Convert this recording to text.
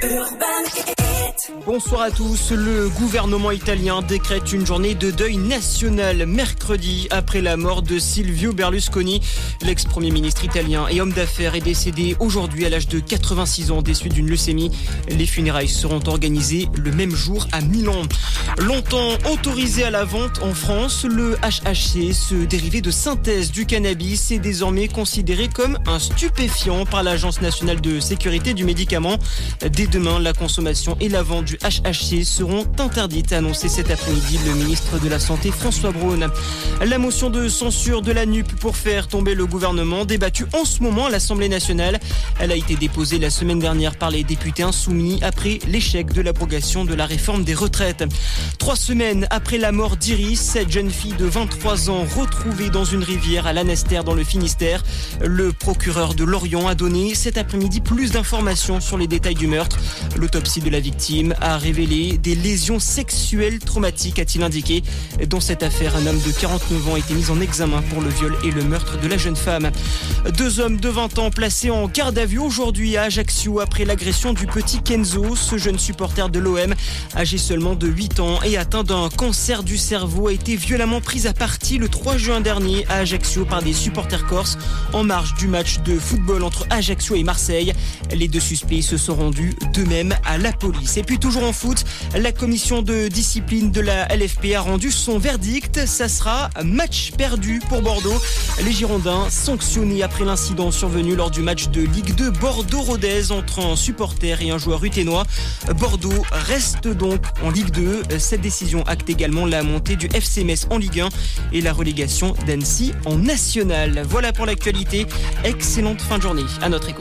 Urban. Bonsoir à tous. Le gouvernement italien décrète une journée de deuil national mercredi après la mort de Silvio Berlusconi. L'ex-premier ministre italien et homme d'affaires est décédé aujourd'hui à l'âge de 86 ans des d'une leucémie. Les funérailles seront organisées le même jour à Milan. Longtemps autorisé à la vente en France, le HHC, ce dérivé de synthèse du cannabis, est désormais considéré comme un stupéfiant par l'Agence nationale de sécurité du médicament. Dès demain, la consommation et la vente du HHC seront interdites, a annoncé cet après-midi le ministre de la Santé François Braun. La motion de censure de la NUP pour faire tomber le gouvernement débattue en ce moment à l'Assemblée nationale. Elle a été déposée la semaine dernière par les députés insoumis après l'échec de l'abrogation de la réforme des retraites. Trois semaines après la mort d'Iris, cette jeune fille de 23 ans retrouvée dans une rivière à Lanester dans le Finistère, le procureur de Lorient a donné cet après-midi plus d'informations sur les détails du meurtre. L'autopsie de la victime a révélé des lésions sexuelles traumatiques, a-t-il indiqué. Dans cette affaire, un homme de 49 ans a été mis en examen pour le viol et le meurtre de la jeune femme. Deux hommes de 20 ans placés en garde à vue aujourd'hui à Ajaccio après l'agression du petit Kenzo. Ce jeune supporter de l'OM, âgé seulement de 8 ans et atteint d'un cancer du cerveau, a été violemment pris à partie le 3 juin dernier à Ajaccio par des supporters corses en marge du match de football entre Ajaccio et Marseille. Les deux suspects se sont rendus d'eux-mêmes à la police. Et toujours en foot, la commission de discipline de la LFP a rendu son verdict. Ça sera match perdu pour Bordeaux. Les Girondins sanctionnés après l'incident survenu lors du match de Ligue 2 Bordeaux-Rodez entre un supporter et un joueur uténois. Bordeaux reste donc en Ligue 2. Cette décision acte également la montée du FC en Ligue 1 et la relégation d'Annecy en National. Voilà pour l'actualité. Excellente fin de journée à notre écoute.